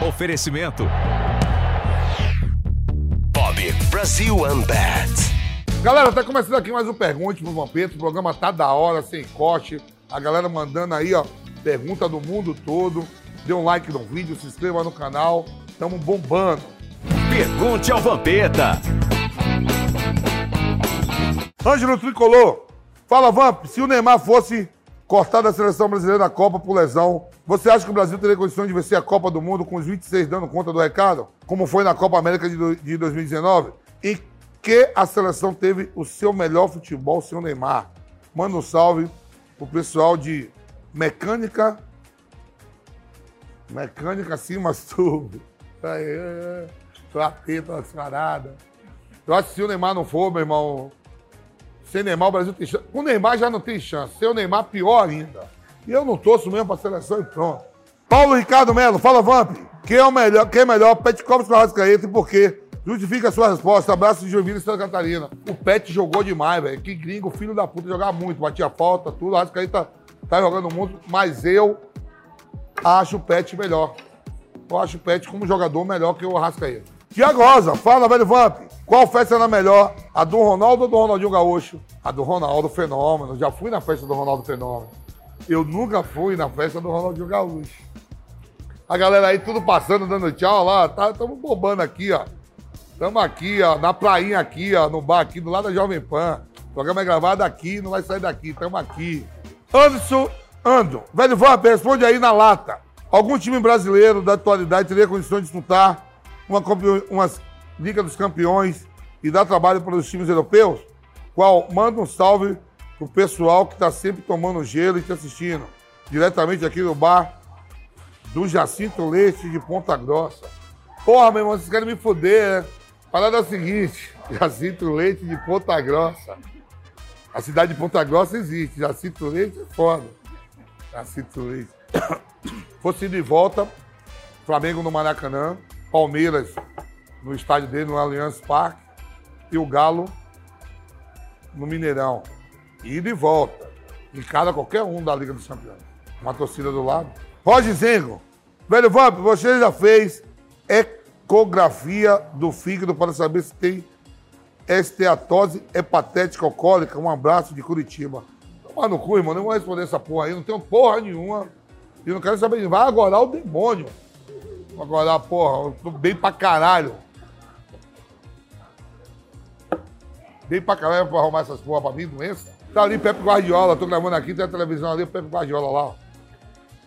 Oferecimento. Bob Brasil Unbat. Galera, tá começando aqui mais um Pergunte pro Vampeta. O programa tá da hora, sem corte. A galera mandando aí, ó, pergunta do mundo todo. Dê um like no vídeo, se inscreva no canal. Tamo bombando. Pergunte ao Vampeta. Ângelo Tricolor, fala Vamp, se o Neymar fosse cortado da seleção brasileira da Copa por lesão, você acha que o Brasil teria condições de vencer a Copa do Mundo com os 26 dando conta do recado? Como foi na Copa América de, do- de 2019? E que a seleção teve o seu melhor futebol, o seu Neymar. Manda um salve pro pessoal de Mecânica. Mecânica tudo. Aí, é, é. Às paradas. Eu acho que se o Neymar não for, meu irmão, sem Neymar, o Brasil tem chance. Com o Neymar já não tem chance. Sem o Neymar, pior ainda. E eu não torço mesmo pra seleção e pronto. Paulo Ricardo Melo, fala Vamp. Quem é o melhor? Quem é melhor? Pet Cobras ou Arrascaeta e por quê? Justifica a sua resposta. Abraço de Joinville e Santa Catarina. O Pet jogou demais, velho. Que gringo, filho da puta, jogava muito. Batia falta, tudo. O Arrascaeta tá jogando muito. Mas eu acho o Pet melhor. Eu acho o Pet como jogador melhor que o Arrascaeta. Tiago Rosa, fala, velho Vamp. Qual festa era melhor? A do Ronaldo ou do Ronaldinho Gaúcho? A do Ronaldo Fenômeno. Já fui na festa do Ronaldo Fenômeno. Eu nunca fui na festa do Ronaldinho Gaúcho. A galera aí tudo passando, dando tchau lá. Tá, tamo bobando aqui, ó. Tamo aqui, ó, na prainha aqui, ó, no bar aqui, do lado da Jovem Pan. O programa é gravado aqui, não vai sair daqui. Tamo aqui. Anderson Ando. Velho Vamp, responde aí na lata. Algum time brasileiro da atualidade teria condições de disputar uma, uma Liga dos Campeões e dar trabalho para os times europeus? Qual? Manda um salve pro pessoal que tá sempre tomando gelo e te assistindo. Diretamente aqui no bar do Jacinto Leite de Ponta Grossa. Porra, meu irmão, vocês querem me fuder, né? Parada é a seguinte, Jacinto Leite de Ponta Grossa. A cidade de Ponta Grossa existe, Jacinto Leite é foda. Jacinto Leite. Fosse de volta, Flamengo no Maracanã, Palmeiras no estádio dele, no Allianz Parque, e o Galo no Mineirão. E de volta. Encara qualquer um da Liga dos Campeões. Uma torcida do lado. Roger Zengo. Velho Vamp, você já fez ecografia do fígado para saber se tem esteatose hepatética alcoólica? Um abraço de Curitiba. Toma no cu, irmão. Não vou responder essa porra aí. Não tenho porra nenhuma. E não quero saber. Vai agora o demônio. Agora, porra, eu tô bem pra caralho. Bem pra caralho pra arrumar essas porra pra mim, doença. Tá ali Pepe Guardiola, tô gravando aqui, tem a televisão ali, o Pepe Guardiola lá, ó.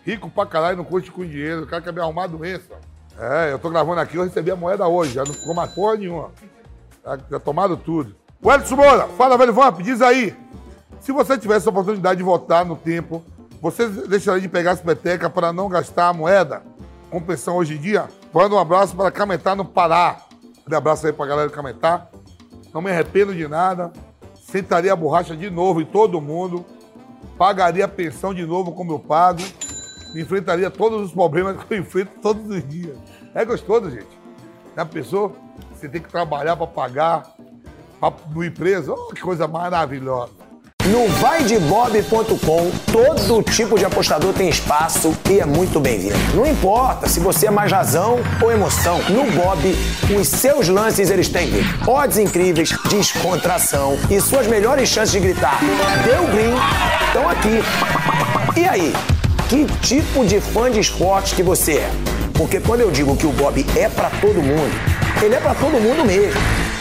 Rico pra caralho, não curte com dinheiro, o cara quer me arrumar doença. É, eu tô gravando aqui, eu recebi a moeda hoje, já não ficou mais porra nenhuma. Já, já tomaram tudo. O Moura, fala, velho Vamp, diz aí. Se você tivesse a oportunidade de votar no tempo, você deixaria de pegar as petecas para não gastar a moeda? Com pensão hoje em dia? Manda um abraço para Cametá no Pará. Um abraço aí pra galera de Cametá. Não me arrependo de nada. Sentaria a borracha de novo em todo mundo. Pagaria a pensão de novo como eu pago. Enfrentaria todos os problemas que eu enfrento todos os dias. É gostoso, gente. Já pensou? Você tem que trabalhar para pagar no empresa. Oh, que coisa maravilhosa. No vaidebob.com, todo tipo de apostador tem espaço e é muito bem-vindo. Não importa se você é mais razão ou emoção, no Bob, os seus lances eles têm odds incríveis, descontração e suas melhores chances de gritar deu green estão aqui. E aí, que tipo de fã de esportes que você é? Porque quando eu digo que o Bob é pra todo mundo, ele é pra todo mundo mesmo.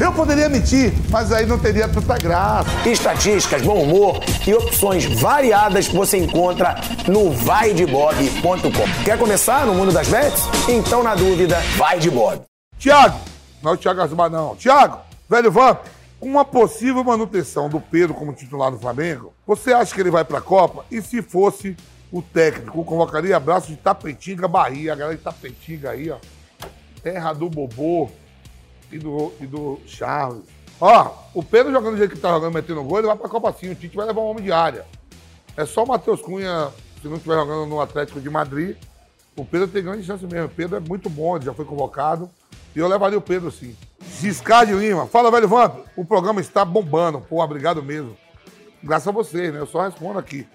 Eu poderia mentir, mas aí não teria tanta graça. Estatísticas, bom humor e opções variadas você encontra no vaidebob.com. Quer começar no mundo das bets? Então, na dúvida, vai de Bob. Tiago, não é o Thiago Asmar, não. Tiago, velho Vamp, com uma possível manutenção do Pedro como titular do Flamengo, você acha que ele vai pra Copa? E se fosse o técnico, convocaria abraço de Tapetinga, Bahia, a galera de Tapetinga aí, ó. Terra do Bobô e do, e do Charles. Ó, o Pedro jogando do jeito que tá jogando, metendo gol, ele vai pra Copa Sim. O Tite vai levar um homem de área. É só o Matheus Cunha, se não estiver jogando no Atlético de Madrid, o Pedro tem grande chance mesmo. O Pedro é muito bom, ele já foi convocado. E eu levaria o Pedro sim. Giscard de Lima. Fala, velho Vamp. O programa está bombando. Pô, obrigado mesmo. Graças a vocês, né? Eu só respondo aqui.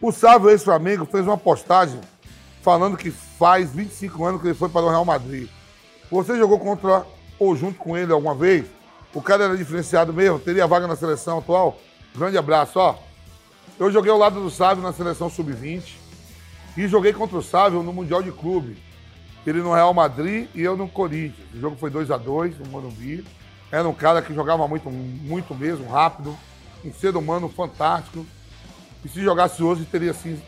O Sávio ex-Flamengo fez uma postagem falando que faz 25 anos que ele foi para o Real Madrid. Você jogou contra ou junto com ele alguma vez? O cara era diferenciado mesmo? Teria vaga na seleção atual? Grande abraço, ó. Eu joguei ao lado do Sávio na seleção sub-20 e joguei contra o Sávio no Mundial de Clube. Ele no Real Madrid e eu no Corinthians. O jogo foi 2 a 2 no Morumbi. Era um cara que jogava muito, muito mesmo, rápido, um ser humano fantástico. E se jogasse hoje, teria sim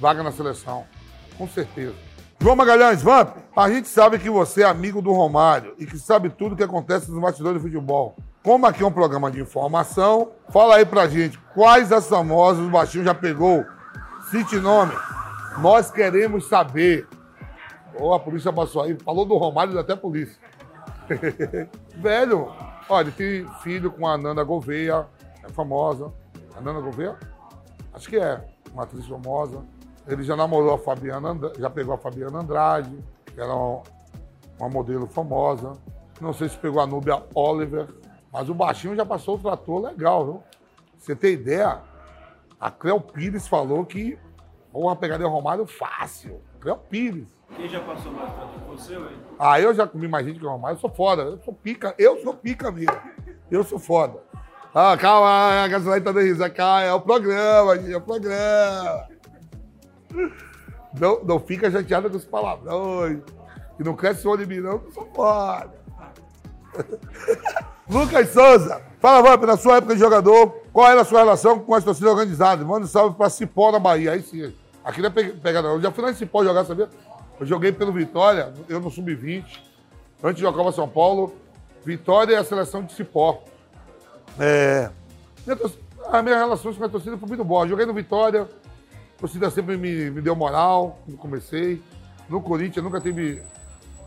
vaga na seleção. Com certeza. João Magalhães, Vamp, a gente sabe que você é amigo do Romário e que sabe tudo o que acontece nos bastidores de futebol. Como aqui é um programa de informação, fala aí pra gente quais as famosas o Baixinho já pegou. Cite nome. Nós queremos saber. Ou a polícia passou aí, falou do Romário até a polícia. Velho, olha, ele tem filho com a Nanda Gouveia, é famosa. A Nanda Gouveia? Acho que é, uma atriz famosa. Ele já namorou a Fabiana, já pegou a Fabiana Andrade, que era uma, modelo famosa. Não sei se pegou a Núbia Oliver, mas o baixinho já passou o trator legal, viu? Você tem ideia? A Cleo Pires falou que uma pegaria o Romário fácil. Cleo Pires. Quem já passou mais trator? Você ou ele? Ah, eu já comi mais gente que o Romário, eu sou foda. Eu sou pica, eu sou pica mesmo. Eu sou foda. Ah, calma, a gasolina tá dando risada. Calma, é o programa, gente, é o programa. Não, não fica chateado com os palavrões. E não cresce o em mim, não, que eu sou foda. Lucas Souza, fala, Vamp, na sua época de jogador, qual era a sua relação com as torcidas organizadas? Manda um salve pra Cipó, na Bahia. Aí sim. Aqui não é pe- pegar, não. Eu já fui lá em Cipó jogar, sabia? Eu joguei pelo Vitória, eu no Sub-20. Antes jogava São Paulo. Vitória e a seleção de Cipó. É. Minha As minhas relações com a torcida foi muito boa. Joguei no Vitória, a torcida sempre me, me deu moral quando comecei. No Corinthians nunca teve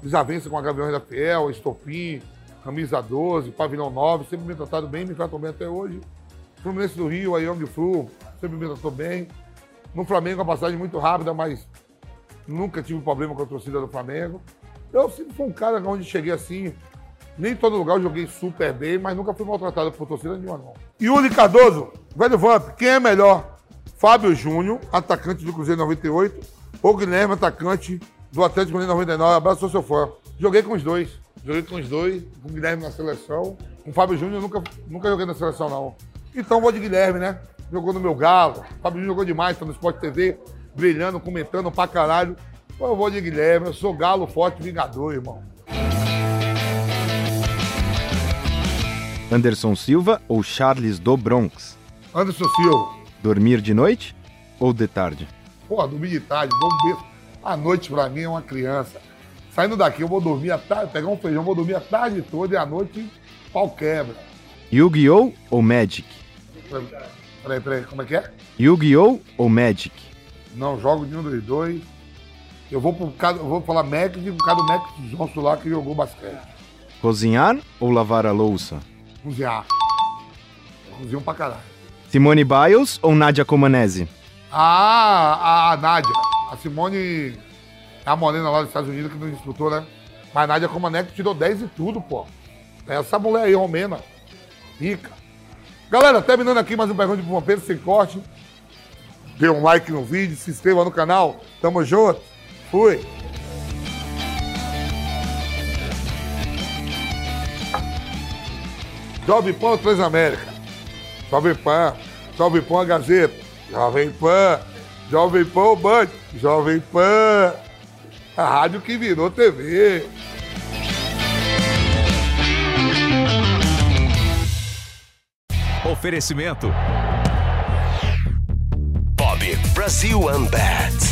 desavença com a Gaviões da Fiel, Estopim, Camisa 12, Pavilhão 9, sempre me trataram bem, me tratam bem até hoje. Fluminense do Rio, a Young Flu, sempre me tratou bem. No Flamengo, a passagem muito rápida, mas nunca tive problema com a torcida do Flamengo. Eu sempre fui um cara onde cheguei assim, nem em todo lugar eu joguei super bem, mas nunca fui maltratado por torcida nenhuma, não. Yuri Cardoso, velho Vamp, quem é melhor? Fábio Júnior, atacante do Cruzeiro 98, ou Guilherme, atacante do Atlético Mineiro 99. Abraço, sou seu fã. Joguei com os dois. Joguei com os dois, com o Guilherme na seleção. Com o Fábio Júnior, eu nunca, nunca joguei na seleção, não. Então vou de Guilherme, né? Jogou no meu galo. O Fábio Júnior jogou demais, tá no Sport TV, brilhando, comentando pra caralho. Eu vou de Guilherme, eu sou galo forte vingador, irmão. Anderson Silva ou Charles do Bronx? Anderson Silva. Dormir de noite ou de tarde? Pô, dormir de tarde, beijo. A noite pra mim é uma criança. Saindo daqui, eu vou dormir a tarde, pegar um feijão, vou dormir a tarde toda e à noite pau quebra. Yu-Gi-Oh! ou Magic? Peraí, peraí, como é que é? Yu-Gi-Oh! ou Magic? Não, jogo de um dos dois. Eu vou pro cara, eu vou falar de por causa do Mac Johnson lá que jogou basquete. Cozinhar ou lavar a louça? Cozinhar. Cozinham pra caralho. Simone Biles ou Nadia Comanese? Ah, a, Nádia. A Simone é a morena lá dos Estados Unidos que não disputou, né? Mas a Nádia Comanec tirou 10 e tudo, pô. Essa mulher aí, romena. Rica. Galera, terminando aqui mais um Pergunta de Pompeiro sem corte. Dê um like no vídeo, se inscreva no canal. Tamo junto. Fui. Jovem Pan Transamérica? Jovem Pan. Jovem Pan a Gazeta. Jovem Pan. Jovem Pan o Band. Jovem Pan. A rádio que virou TV. Oferecimento. Bob Brasil Unbat.